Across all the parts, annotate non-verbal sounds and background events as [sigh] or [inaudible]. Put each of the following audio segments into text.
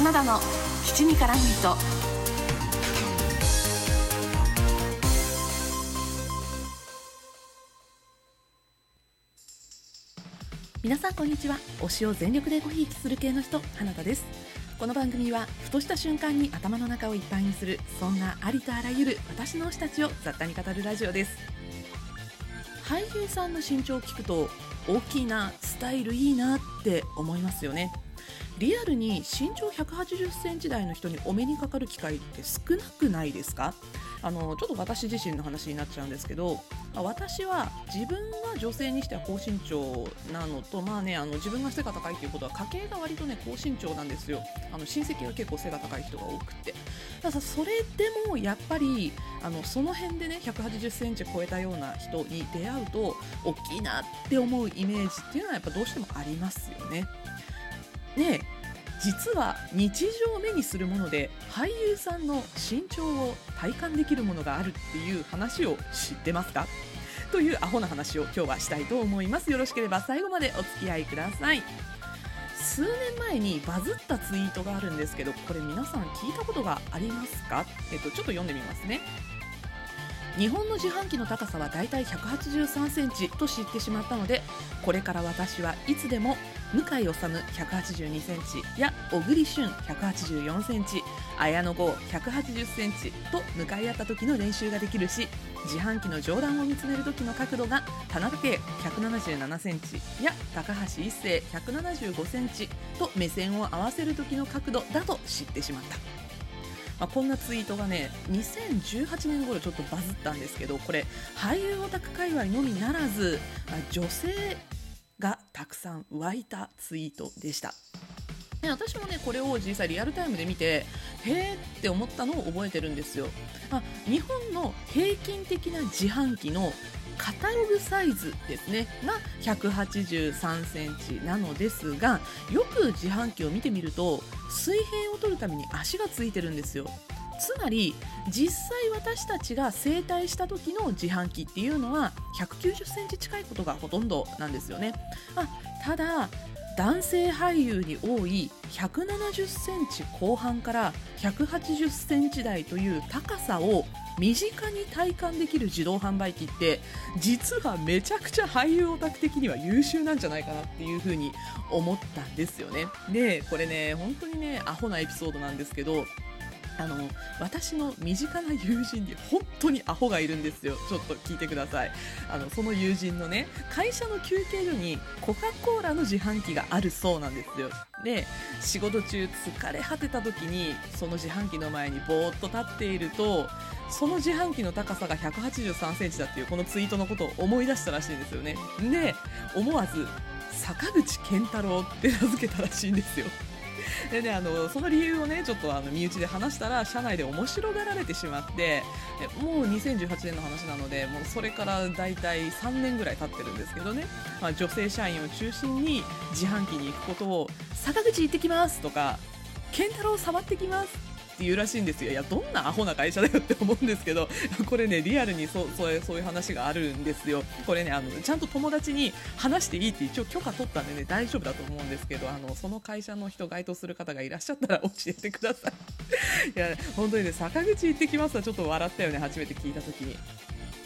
カナダの七味からミート。皆さんこんにちは。推しを全力でごひいきする系の人花田です。この番組はふとした瞬間に頭の中をいっぱいにするそんなありとあらゆる私の推したちを雑多に語るラジオです。俳優さんの身長を聞くと大きいなスタイルいいなって思いますよね。リアルに身長180センチ台の人にお目にかかる機会って少なくないですか？あのちょっと私自身の話になっちゃうんですけど私は自分が女性にしては高身長なのと、まあね、あの自分が背が高いということは家系が割とね高身長なんですよ。あの親戚が結構背が高い人が多くて。だからそれでもやっぱりあのその辺でね180センチ超えたような人に出会うと大きいなって思うイメージっていうのはやっぱどうしてもありますよね。で実は日常目にするもので俳優さんの身長を体感できるものがあるっていう話を知ってますか？というアホな話を今日はしたいと思います。よろしければ最後までお付き合いください。数年前にバズったツイートがあるんですけどこれ皆さん聞いたことがありますか、えっと、ちょっと読んでみますね。日本の自販機の高さはだいたい183センチと知ってしまったのでこれから私はいつでも向井治182センチや小栗旬184センチ綾野剛180センチと向かい合った時の練習ができるし自販機の上段を見つめる時の角度が田中圭177センチや高橋一生175センチと目線を合わせる時の角度だと知ってしまった。まあ、こんなツイートがね2018年頃ちょっとバズったんですけどこれ俳優オタク界隈のみならず、女性がたくさん湧いたツイートでした。ね、私もねこれを実際リアルタイムで見てへえって思ったのを覚えてるんですよ。あ日本の平均的な自販機のカタログサイズですね。が183センチなのですがよく自販機を見てみると水平を取るために足がついてるんですよ。つまり実際私たちが整体した時の自販機っていうのは190センチ近いことがほとんどなんですよね。あただ男性俳優に多い170センチ後半から180センチ台という高さを身近に体感できる自動販売機って実はめちゃくちゃ俳優オタク的には優秀なんじゃないかなっていう風に思ったんですよね。でこれね本当にねアホなエピソードなんですけどあの私の身近な友人に本当にアホがいるんですよ。ちょっと聞いてください。あのその友人のね会社の休憩所にコカ・コーラの自販機があるそうなんですよ。で仕事中疲れ果てた時にその自販機の前にぼーっと立っているとその自販機の高さが183センチだっていうこのツイートのことを思い出したらしいんですよね。で思わず坂口健太郎って名付けたらしいんですよ。でねあのその理由をねちょっとあの身内で話したら社内で面白がられてしまってもう2018年の話なのでもうそれから大体3年ぐらい経ってるんですけどね、まあ、女性社員を中心に自販機に行くことを坂口行ってきますとか健太郎触ってきますって言うらしいんですよ。いやどんなアホな会社だよって思うんですけど [laughs] これねリアルにそういうそういう話があるんですよ。これねあのちゃんと友達に話していいって一応許可取ったんでね大丈夫だと思うんですけどあのその会社の人該当する方がいらっしゃったら教えてください。[laughs] いや本当にね坂口行ってきますはちょっと笑ったよね初めて聞いた時に。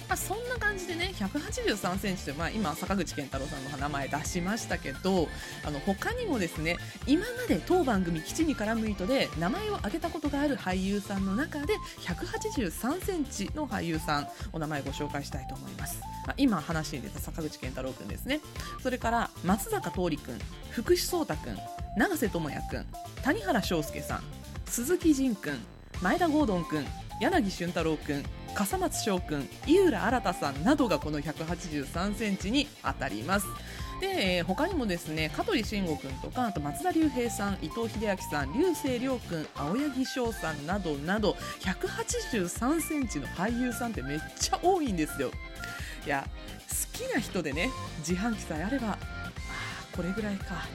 まあ、そんな感じでね183センチって、まあ、今坂口健太郎さんの名前出しましたけどあの他にもですね今まで当番組「基地に絡む糸」で名前を挙げたことがある俳優さんの中で183センチの俳優さんお名前ご紹介したいと思います、まあ、今話に出た坂口健太郎君ですね。それから松坂桃李君福士蒼太君永瀬智也君谷原章介さん鈴木仁君前田郷敦君柳俊太郎君笠松翔君井浦新さんなどがこの183センチに当たります。で、他にもですね香取慎吾君とかあと松田龍平さん伊藤英明さん竜星涼君青柳翔さんなどなど183センチの俳優さんってめっちゃ多いんですよ。いや好きな人でね自販機さえあればあこれぐらいか。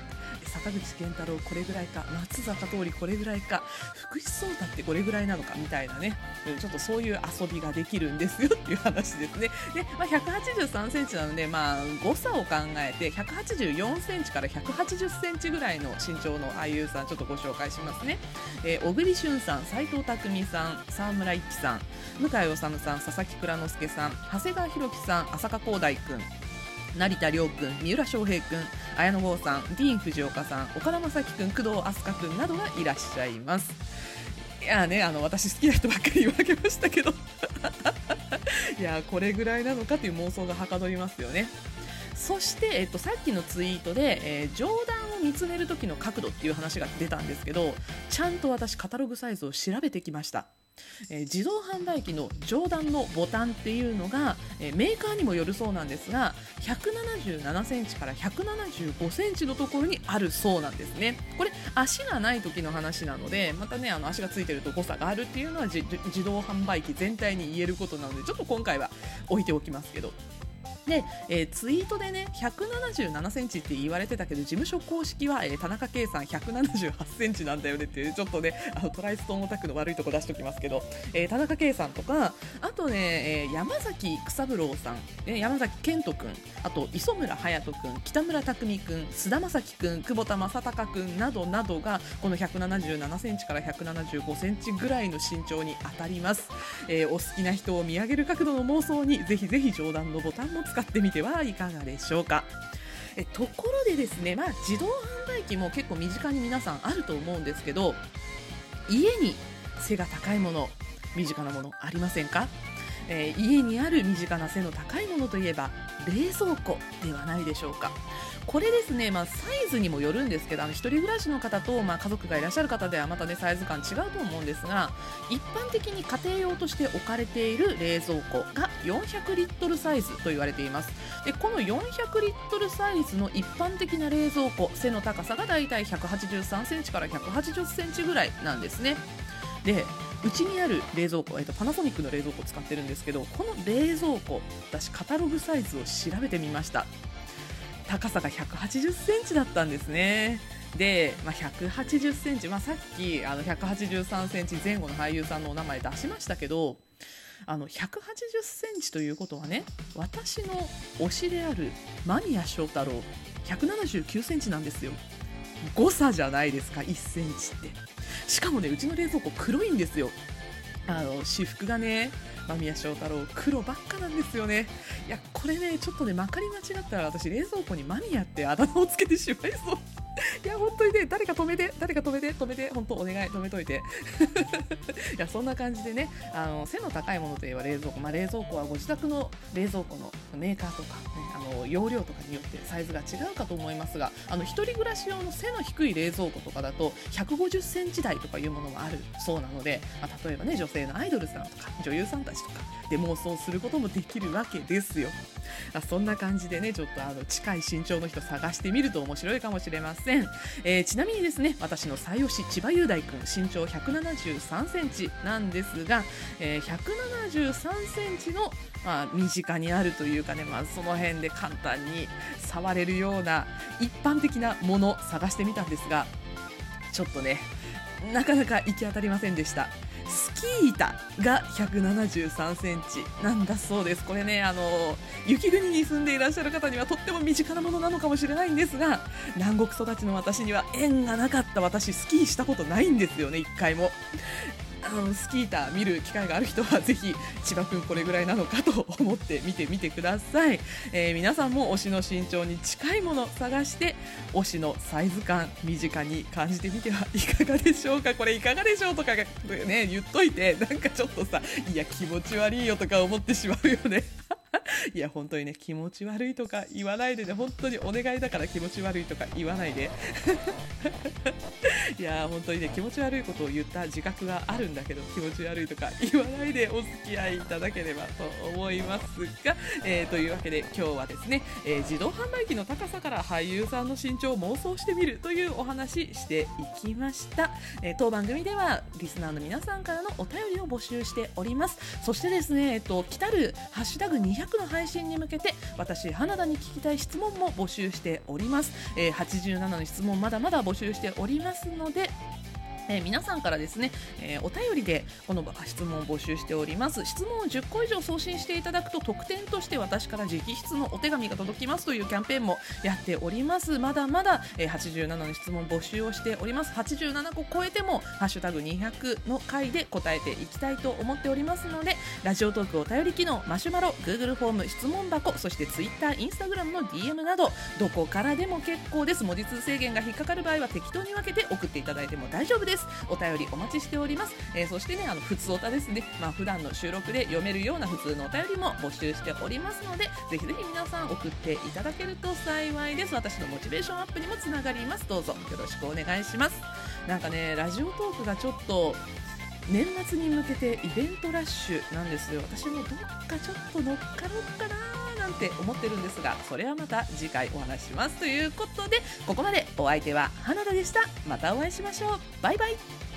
坂口健太郎これぐらいか松坂桃李これぐらいか福士蒼汰ってこれぐらいなのかみたいなね。ちょっとそういう遊びができるんですよっていう話ですね。で、まあ、183センチなので、まあ、誤差を考えて184センチから180センチぐらいの身長の俳優さんちょっとご紹介しますね、えー、小栗旬さん斎藤工さん沢村一樹さん向井理さん佐々木蔵之介さん長谷川博己さん浅香光大君。成田凌君三浦翔平君綾野剛さんディーン・藤岡さん岡田将生君工藤飛鳥君などがいらっしゃいます。いやねあの私好きな人ばっかり言い訳ましたけど。[laughs] いやこれぐらいなのかという妄想がはかどりますよね。そして、えっと、さっきのツイートで、えー、上段を見つめる時の角度っていう話が出たんですけどちゃんと私カタログサイズを調べてきました。えー、自動販売機の上段のボタンっていうのが、えー、メーカーにもよるそうなんですが177センチから175センチのところにあるそうなんですね。これ足がない時の話なのでまたねあの足がついてると誤差があるっていうのは自動販売機全体に言えることなのでちょっと今回は置いておきますけど。で、えー、ツイートでね177センチって言われてたけど事務所公式は、えー、田中圭さん178センチなんだよねっていうちょっとねあのトライストーンオタクの悪いとこ出しておきますけど、えー、田中圭さんとかあとね、えー、山崎草郎さん、えー、山崎健人君あと磯村勇人君北村匠海君須田将暉君久保田正孝君などなどがこの177センチから175センチぐらいの身長に当たります、えー、お好きな人を見上げる角度の妄想にぜひぜひ上段のボタンも使ってみてはいかがでしょうか。えところでですね、まあ、自動販売機も結構身近に皆さんあると思うんですけど家に背が高いもの身近なものありませんか？えー、家にある身近な背の高いものといえば冷蔵庫ではないでしょうか。これですね、まあ、サイズにもよるんですけどあの1人暮らしの方と、まあ、家族がいらっしゃる方ではまたねサイズ感違うと思うんですが一般的に家庭用として置かれている冷蔵庫が400リットルサイズと言われています。でこの400リットルサイズの一般的な冷蔵庫背の高さがだいたい183センチから180センチぐらいなんですね。でうちにある冷蔵庫、えっと、パナソニックの冷蔵庫を使ってるんですけどこの冷蔵庫私カタログサイズを調べてみました。高さが180センチだったんですね。で、まあ、180センチ、まあ、さっきあの183センチ前後の俳優さんのお名前出しましたけどあの180センチということはね私の推しである間宮祥太朗179センチなんですよ。誤差じゃないですか1センチって。しかもねうちの冷蔵庫黒いんですよ。あの私服がね間宮祥太朗黒ばっかなんですよね。いやこれねちょっとねまかり間違ったら私冷蔵庫に間宮ってあだ名をつけてしまいそう。[laughs] いや本当にね誰か止めて誰か止めて止めて本当お願い止めといて。[laughs] いやそんな感じでねあの背の高いものといえば冷蔵庫、まあ、冷蔵庫はご自宅の冷蔵庫のメーカーとか、ね、あの容量とかによってサイズが違うかと思いますがあの一人暮らし用の背の低い冷蔵庫とかだと150センチ台とかいうものもあるそうなので、まあ、例えばね女性のアイドルさんとか女優さんたちとかで妄想することもできるわけですよ。あそんな感じでねちょっとあの近い身長の人探してみると面白いかもしれません、えー、ちなみにですね私の最推し千葉雄大君身長173センチなんですが、えー、173センチのまあ、身近にあるというかね、まあ、その辺で簡単に触れるような一般的なもの探してみたんですがちょっとねなかなか行き当たりませんでしたスキー板が173センチなんだそうです。これね、あの、雪国に住んでいらっしゃる方にはとっても身近なものなのかもしれないんですが、南国育ちの私には縁がなかった私、スキーしたことないんですよね、1回も。あのスキーター見る機会がある人はぜひ千葉君これぐらいなのかと思って見てみてください、[laughs] えー、皆さんも推しの身長に近いものを探して推しのサイズ感身近に感じてみてはいかがでしょうか？これいかがでしょうとかね言っといてなんかちょっとさいや気持ち悪いよとか思ってしまうよね。[laughs] いや、本当にね、気持ち悪いとか言わないでね、本当にお願いだから気持ち悪いとか言わないで。[laughs] いや、本当にね、気持ち悪いことを言った自覚があるんだけど、気持ち悪いとか言わないでお付き合いいただければと思いますが、えー、というわけで今日はですね、えー、自動販売機の高さから俳優さんの身長を妄想してみるというお話していきました。えー、当番組ではリスナーの皆さんからのお便りを募集しております。そしてですね、えっと、来たるハッシュタグ200の配信に向けて私花田に聞きたい質問も募集しております、えー、87の質問まだまだ募集しておりますのでえー、皆さんからですね、えー、お便りでこの質問を募集しております。質問を10個以上送信していただくと特典として私から直筆のお手紙が届きます。というキャンペーンもやっております。まだまだ、えー、87の質問募集をしております。87個超えてもハッシュタグ200の回で答えていきたいと思っておりますのでラジオトークお便り機能マシュマロ Google フォーム質問箱そして Twitter、Instagram の DM などどこからでも結構です。文字数制限が引っかかる場合は適当に分けて送っていただいても大丈夫です。です。お便りお待ちしております、えー、そしてねあの普通おたですね。まあ普段の収録で読めるような普通のお便りも募集しておりますのでぜひぜひ皆さん送っていただけると幸いです。私のモチベーションアップにもつながります。どうぞよろしくお願いします。なんかねラジオトークがちょっと年末に向けてイベントラッシュなんですよ。私もどっかちょっと乗っかろうかななんて思ってるんですがそれはまた次回お話します。ということでここまでお相手は花田でした。またお会いしましょう。バイバイ。